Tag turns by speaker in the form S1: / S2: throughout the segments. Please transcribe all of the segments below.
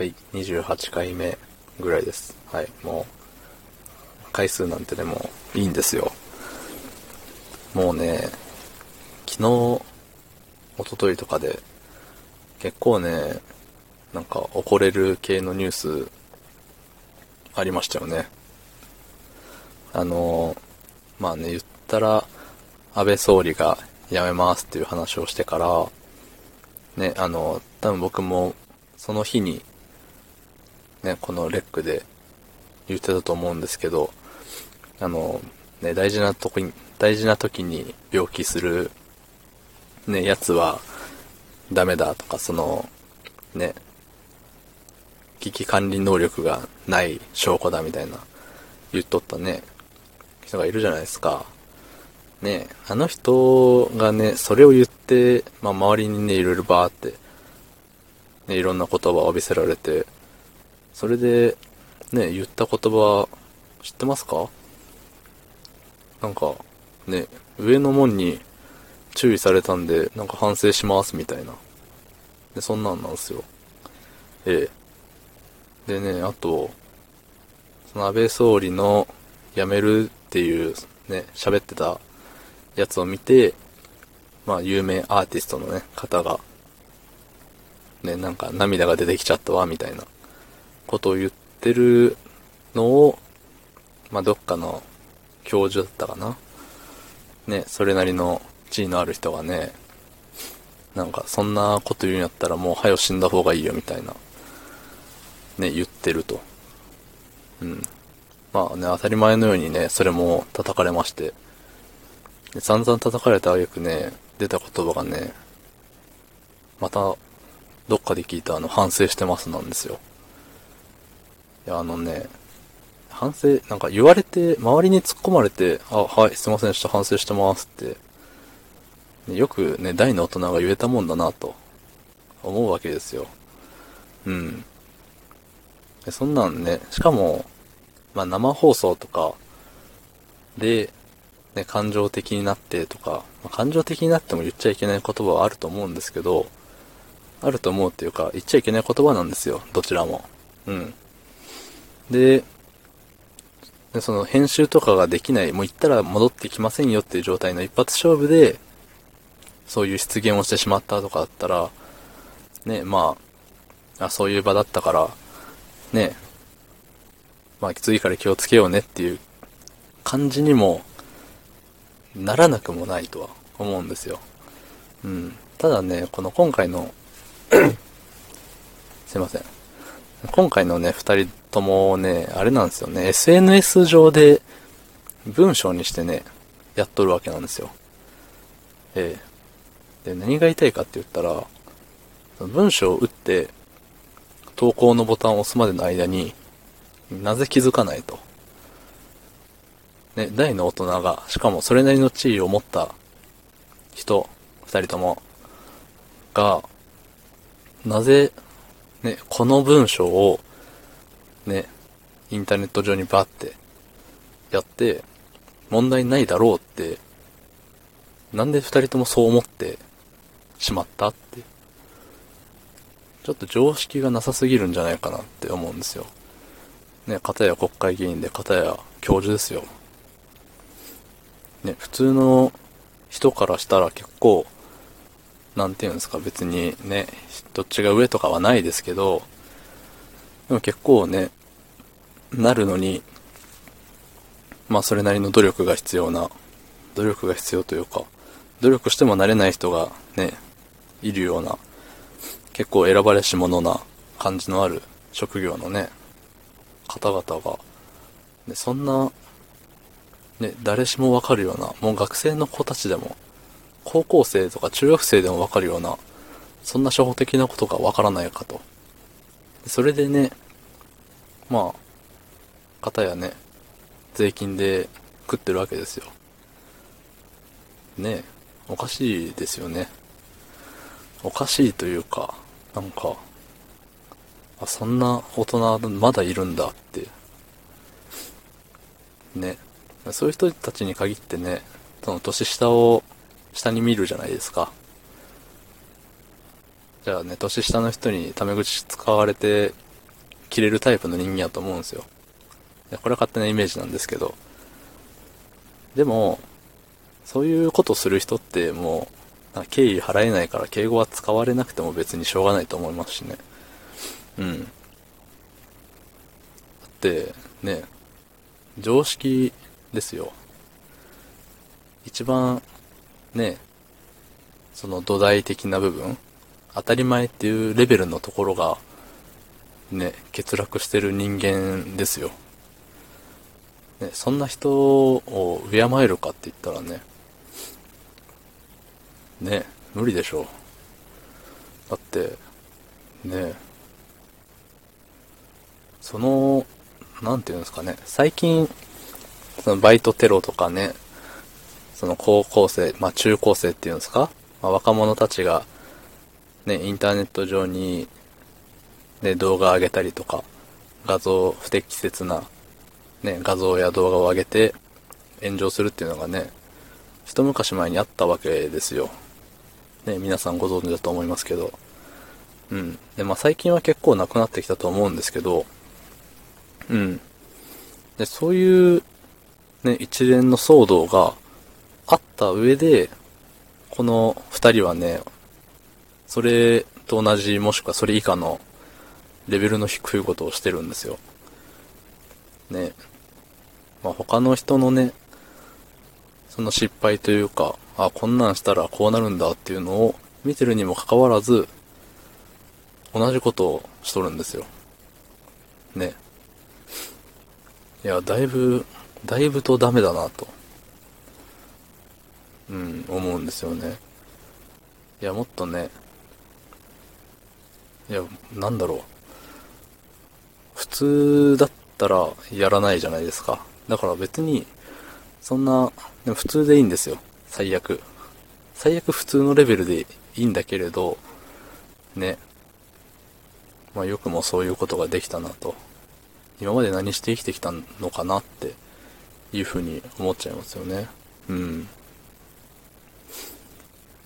S1: はい、28回目ぐらいです。はい、もう、回数なんてでもいいんですよ。もうね、昨日、一昨日とかで、結構ね、なんか怒れる系のニュース、ありましたよね。あの、まあね、言ったら、安倍総理が辞めますっていう話をしてから、ね、あの、多分僕もその日に、ね、このレックで言ってたと思うんですけど、あの、ね、大事なとこに、大事な時に病気する、ね、やつはダメだとか、その、ね、危機管理能力がない証拠だみたいな言っとったね、人がいるじゃないですか。ね、あの人がね、それを言って、まあ周りにね、いろいろバーって、ね、いろんな言葉を浴びせられて、それで、ね、言った言葉、知ってますか？なんか、ね、上の門に注意されたんで、なんか反省しますみたいな。で、そんなんなんすよ。ええ。でね、あと、その安倍総理の辞めるっていうね、喋ってたやつを見て、まあ有名アーティストのね、方が、ね、なんか涙が出てきちゃったわ、みたいなことを言ってるのを、まあどっかの教授だったかな。ね、それなりの地位のある人がね、なんかそんなこと言うんやったらもう早死んだ方がいいよみたいな、ね、言ってると。うん。まあね、当たり前のようにね、それも叩かれまして、で散々叩かれた挙句ね、出た言葉がね、また、どっかで聞いたあの、反省してますなんですよ。や、あのね、反省、なんか言われて、周りに突っ込まれて、あ、はい、すいませんでした、反省してますって、ねよくね、大の大人が言えたもんだなと、思うわけですよ。うん。そんなんね、しかも、まあ生放送とかで、ね、感情的になってとか、まあ感情的になっても言っちゃいけない言葉はあると思うんですけど、あると思うっていうか、言っちゃいけない言葉なんですよ、どちらも。うん。で、その編集とかができない、もう言ったら戻ってきませんよっていう状態の一発勝負で、そういう失言をしてしまったとかだったら、ね、まあ、あそういう場だったから、ね、まあ次から気をつけようねっていう感じにもならなくもないとは思うんですよ。うん。ただね、この今回の すいません。今回のね、二人ともね、あれなんですよね、SNS 上で文章にしてね、やっとるわけなんですよ。ええで、何が言いたいかって言ったら、文章を打って、投稿のボタンを押すまでの間になぜ気づかないと。ね、大の大人が、しかもそれなりの地位を持った人、二人とも、が、なぜ、ね、この文章を、ね、インターネット上にバーってやって、問題ないだろうって、なんで二人ともそう思ってしまったって。ちょっと常識がなさすぎるんじゃないかなって思うんですよ。ね、片や国会議員で、片や教授ですよ。ね、普通の人からしたら結構、なんていうんですか、別にね、どっちが上とかはないですけど、でも結構ね、なるのに、まあそれなりの努力が必要な、努力が必要というか、努力してもなれない人がね、いるような、結構選ばれし者な感じのある職業のね、方々が、ね、そんな、ね、誰しもわかるような、もう学生の子たちでも、高校生とか中学生でもわかるような、そんな初歩的なことがわからないかと。それでね、まあ、方やね、税金で食ってるわけですよ。ねおかしいですよね。おかしいというか、なんか、あ、そんな大人まだいるんだって。ね。そういう人たちに限ってね、その年下を下に見るじゃないですか。じゃあね、年下の人にタメ口使われて切れるタイプの人間やと思うんですよ。これは勝手なイメージなんですけど。でも、そういうことする人ってもう、敬意払えないから敬語は使われなくても別にしょうがないと思いますしね。うん。だって、ね、常識ですよ。一番、ね、その土台的な部分、当たり前っていうレベルのところが、ね、欠落してる人間ですよ。ね、そんな人を敬えるかって言ったらね、ね、無理でしょう。だって、ね、その、なんていうんですかね、最近、そのバイトテロとかね、その高校生、まあ中高生っていうんですか、まあ、若者たちが、ね、インターネット上に、ね、動画上げたりとか、画像、不適切な、ね、画像や動画を上げて炎上するっていうのがね、一昔前にあったわけですよ。ね、皆さんご存知だと思いますけど。うん。で、まあ最近は結構なくなってきたと思うんですけど、うん。で、そういう、ね、一連の騒動があった上で、この二人はね、それと同じもしくはそれ以下のレベルの低いことをしてるんですよ。ね。まあ他の人のね、その失敗というか、あ、こんなんしたらこうなるんだっていうのを見てるにもかかわらず、同じことをしとるんですよ。ね。いや、だいぶ、だいぶとダメだなと。うん、思うんですよね。いや、もっとね、いや、なんだろう。普通だったらやらないじゃないですか。だから別に、そんな、でも普通でいいんですよ。最悪。最悪普通のレベルでいいんだけれど、ね。まあよくもそういうことができたなと。今まで何して生きてきたのかなっていうふうに思っちゃいますよね。うん。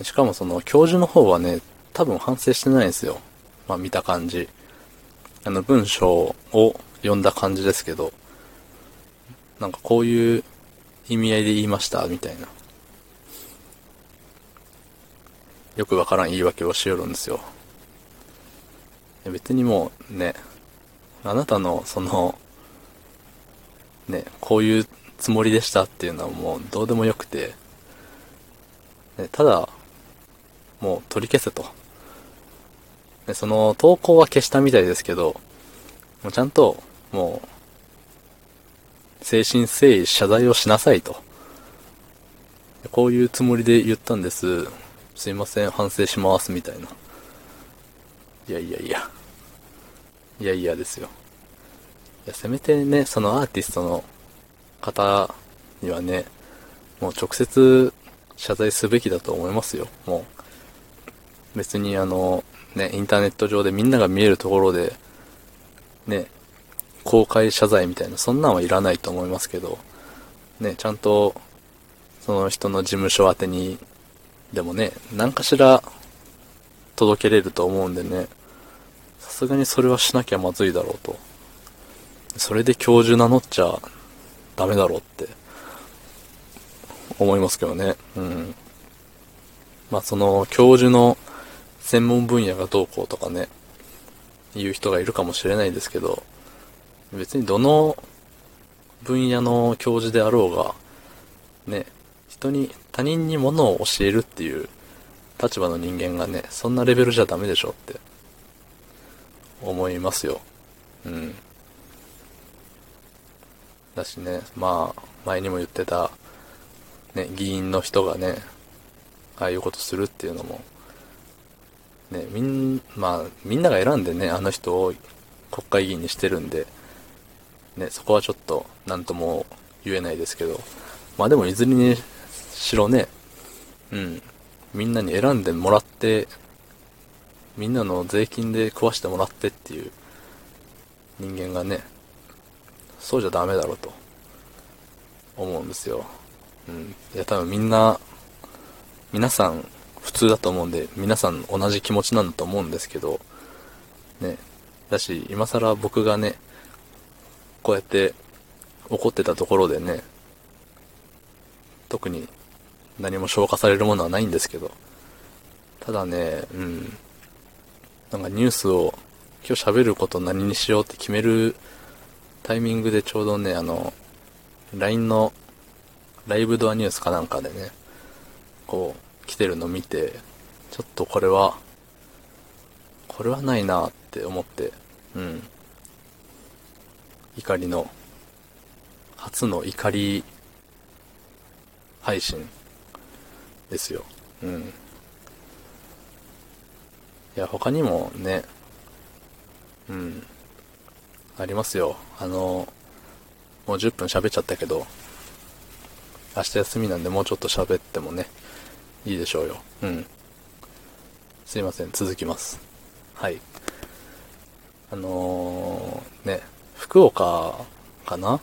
S1: しかもその教授の方はね、多分反省してないんですよ。まあ見た感じ。あの文章を読んだ感じですけど、なんかこういう意味合いで言いましたみたいな。よくわからん言い訳をしよるんですよ。別にもうね、あなたのその、ね、こういうつもりでしたっていうのはもうどうでもよくて、ね、ただ、もう取り消せと。で、その投稿は消したみたいですけど、もうちゃんと、もう、誠心誠意謝罪をしなさいと。こういうつもりで言ったんです。すいません、反省します、みたいな。いやいやいや。いやいやですよ。いや、せめてね、そのアーティストの方にはね、もう直接謝罪すべきだと思いますよ。もう。別にあの、ね、インターネット上でみんなが見えるところで、ね、公開謝罪みたいな、そんなんはいらないと思いますけど、ね、ちゃんと、その人の事務所宛てに、でもね、何かしら届けれると思うんでね、さすがにそれはしなきゃまずいだろうと。それで教授名乗っちゃダメだろうって思いますけどね。うん。まあその教授の専門分野がどうこうとかね、言う人がいるかもしれないですけど、別にどの分野の教授であろうが、ね、人に、他人に物を教えるっていう立場の人間がね、そんなレベルじゃダメでしょって思いますよ。うん。だしね、まあ、前にも言ってた、ね、議員の人がね、ああいうことするっていうのも、ね、みん、まあ、みんなが選んでね、あの人を国会議員にしてるんで、ね、そこはちょっと何とも言えないですけど、まあでもいずれにしろね、うん、みんなに選んでもらって、みんなの税金で食わしてもらってっていう人間がね、そうじゃダメだろうと思うんですよ。うん。いや多分みんな、皆さん普通だと思うんで、皆さん同じ気持ちなんだと思うんですけど、ね、だし、今更僕がね、こうやって怒ってたところでね、特に何も消化されるものはないんですけど、ただね、うん、なんかニュースを今日喋ること何にしようって決めるタイミングでちょうどね、あの、LINE のライブドアニュースかなんかでね、こう、来てるの見て、ちょっとこれは、これはないなって思って、うん。怒りの、初の怒り配信ですよ。うん。いや、他にもね、うん、ありますよ。あの、もう10分喋っちゃったけど、明日休みなんでもうちょっと喋ってもね、いいでしょうよ。うん。すいません、続きます。はい。あのー、ね、福岡かな？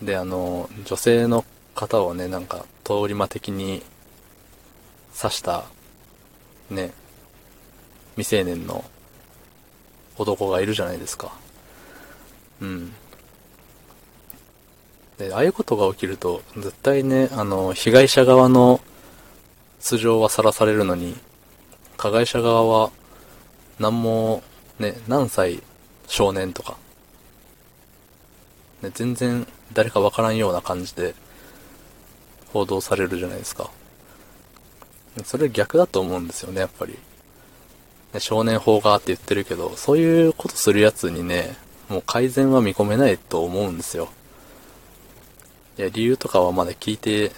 S1: で、あのー、女性の方をね、なんか、通り魔的に刺した、ね、未成年の男がいるじゃないですか。うん。で、ああいうことが起きると、絶対ね、あの、被害者側の素性はさらされるのに、加害者側は、何も、ね、何歳少年とか、ね、全然誰かわからんような感じで報道されるじゃないですか。それ逆だと思うんですよね、やっぱり。ね、少年法がって言ってるけど、そういうことするやつにね、もう改善は見込めないと思うんですよ。いや、理由とかはまだ聞いて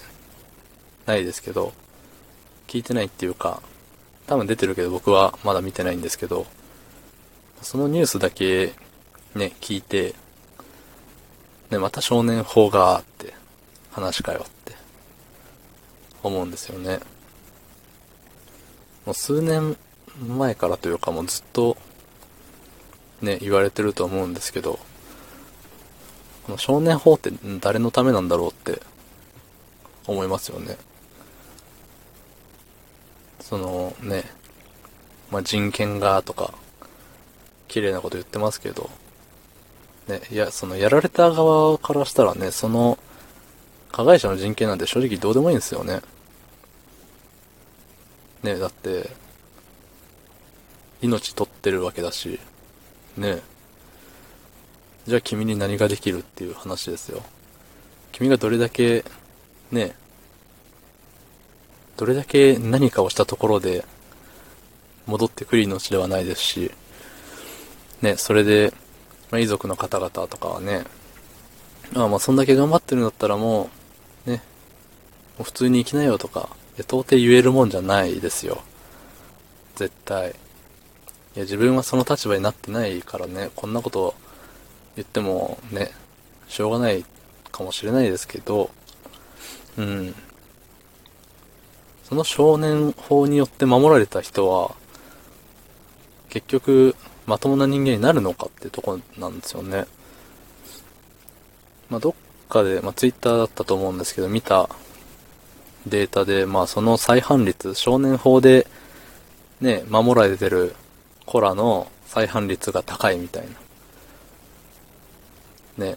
S1: ないですけど、聞いてないっていうか、多分出てるけど僕はまだ見てないんですけど、そのニュースだけね、聞いて、ね、また少年法があって話かよって思うんですよね。もう数年前からというかもうずっとね、言われてると思うんですけど、この少年法って誰のためなんだろうって思いますよね。そのね、まあ、人権がとか、綺麗なこと言ってますけど、ね、いや、そのやられた側からしたらね、その加害者の人権なんて正直どうでもいいんですよね。ね、だって、命取ってるわけだし、ねじゃあ君に何ができるっていう話ですよ。君がどれだけ、ねどれだけ何かをしたところで戻ってくる命ではないですし、ね、それで、まあ、遺族の方々とかはね、あまあそんだけ頑張ってるんだったらもう、ね、もう普通に生きなよとか、いや到底言えるもんじゃないですよ。絶対。いや、自分はその立場になってないからね、こんなこと言ってもね、しょうがないかもしれないですけど、うん。その少年法によって守られた人は、結局、まともな人間になるのかってとこなんですよね。まあ、どっかで、まあ、ツイッターだったと思うんですけど、見たデータで、まあ、その再犯率、少年法で、ね、守られてる子らの再犯率が高いみたいな。ね。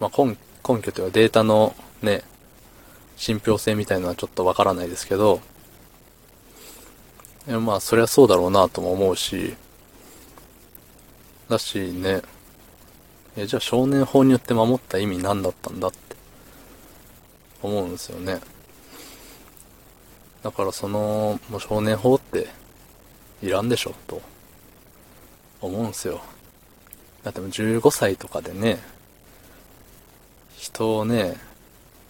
S1: まあ、根根拠というかデータのね、信憑性みたいのはちょっとわからないですけど、いやまあ、そりゃそうだろうなとも思うし、だしね、え、じゃあ少年法によって守った意味何だったんだって思うんですよね。だからその、もう少年法っていらんでしょ、と思うんすよ。だっても15歳とかでね、人をね、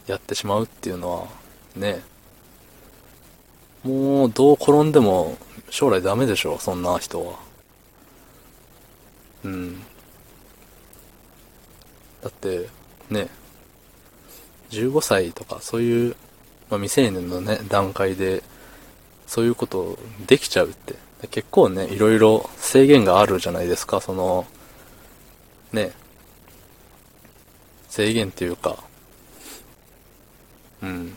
S1: やってしまうっていうのは、ね、もうどう転んでも将来ダメでしょ、そんな人は。うん。だって、ね、15歳とかそういう、まあ、未成年のね、段階で、そういうことできちゃうって、結構ね、いろいろ制限があるじゃないですか、その、ね、制限っていうか、うん。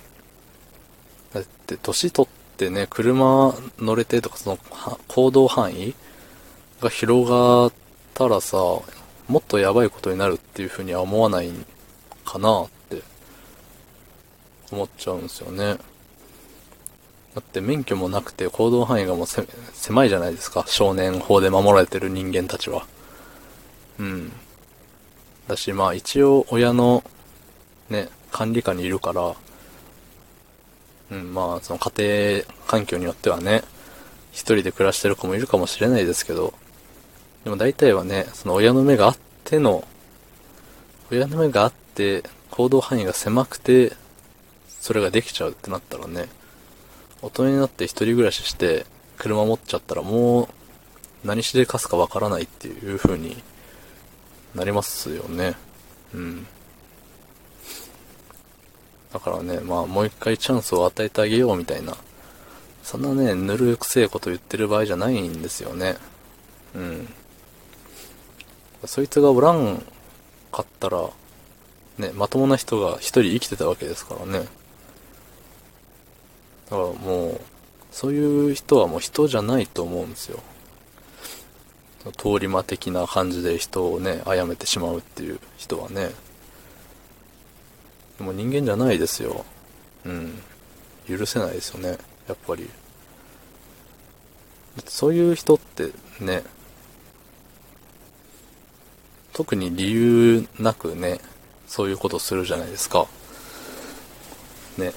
S1: だって、年取ってね、車乗れてとか、その、行動範囲が広がったらさ、もっとやばいことになるっていうふうには思わないかなって思っちゃうんですよね。だって免許もなくて行動範囲がもう狭いじゃないですか。少年法で守られてる人間たちは。うん。だし、まあ一応親のね、管理下にいるから、うん、まあその家庭環境によってはね、一人で暮らしてる子もいるかもしれないですけど、でも大体はね、その親の目があっての、親の目があって、行動範囲が狭くて、それができちゃうってなったらね、大人になって一人暮らしして、車持っちゃったらもう、何しでかすかわからないっていう風になりますよね。うん。だからね、まあもう一回チャンスを与えてあげようみたいな、そんなね、ぬるくせえこと言ってる場合じゃないんですよね。うん。そいつがおらんかったら、ね、まともな人が一人生きてたわけですからね。だからもう、そういう人はもう人じゃないと思うんですよ。通り魔的な感じで人をね、殺めてしまうっていう人はね。でも人間じゃないですよ。うん。許せないですよね。やっぱり。そういう人ってね、特に理由なくね、そういうことするじゃないですか。ね。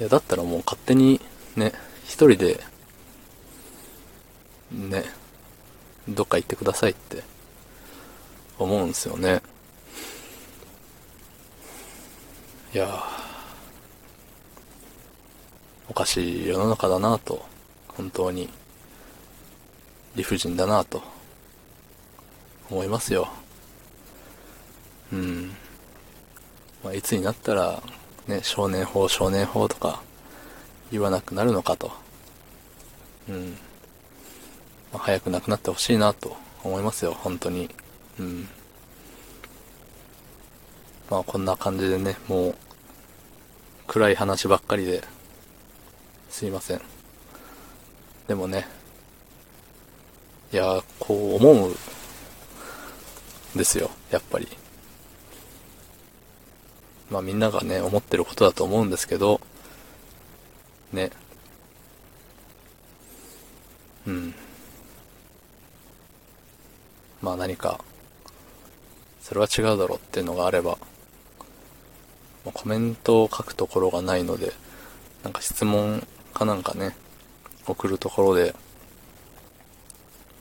S1: いや、だったらもう勝手にね、一人で、ね、どっか行ってくださいって思うんですよね。いやおかしい世の中だなと、本当に理不尽だなと思いますよ。うん。まあ、いつになったら、ね、少年法、少年法とか言わなくなるのかと。うん。まあ、早くなくなってほしいなと思いますよ、本当に。うん。まあこんな感じでね、もう、暗い話ばっかりで、すいません。でもね、いや、こう思うですよ、やっぱり。まあみんながね、思ってることだと思うんですけど、ね。うん。まあ何か、それは違うだろうっていうのがあれば、コメントを書くところがないので、なんか質問かなんかね、送るところで、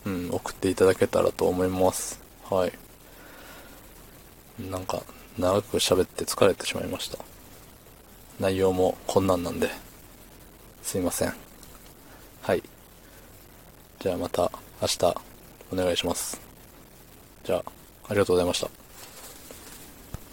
S1: うん、送っていただけたらと思います。はい。なんか、長く喋って疲れてしまいました。内容もこんなんなんで、すいません。はい。じゃあまた明日お願いします。じゃあ、ありがとうございました。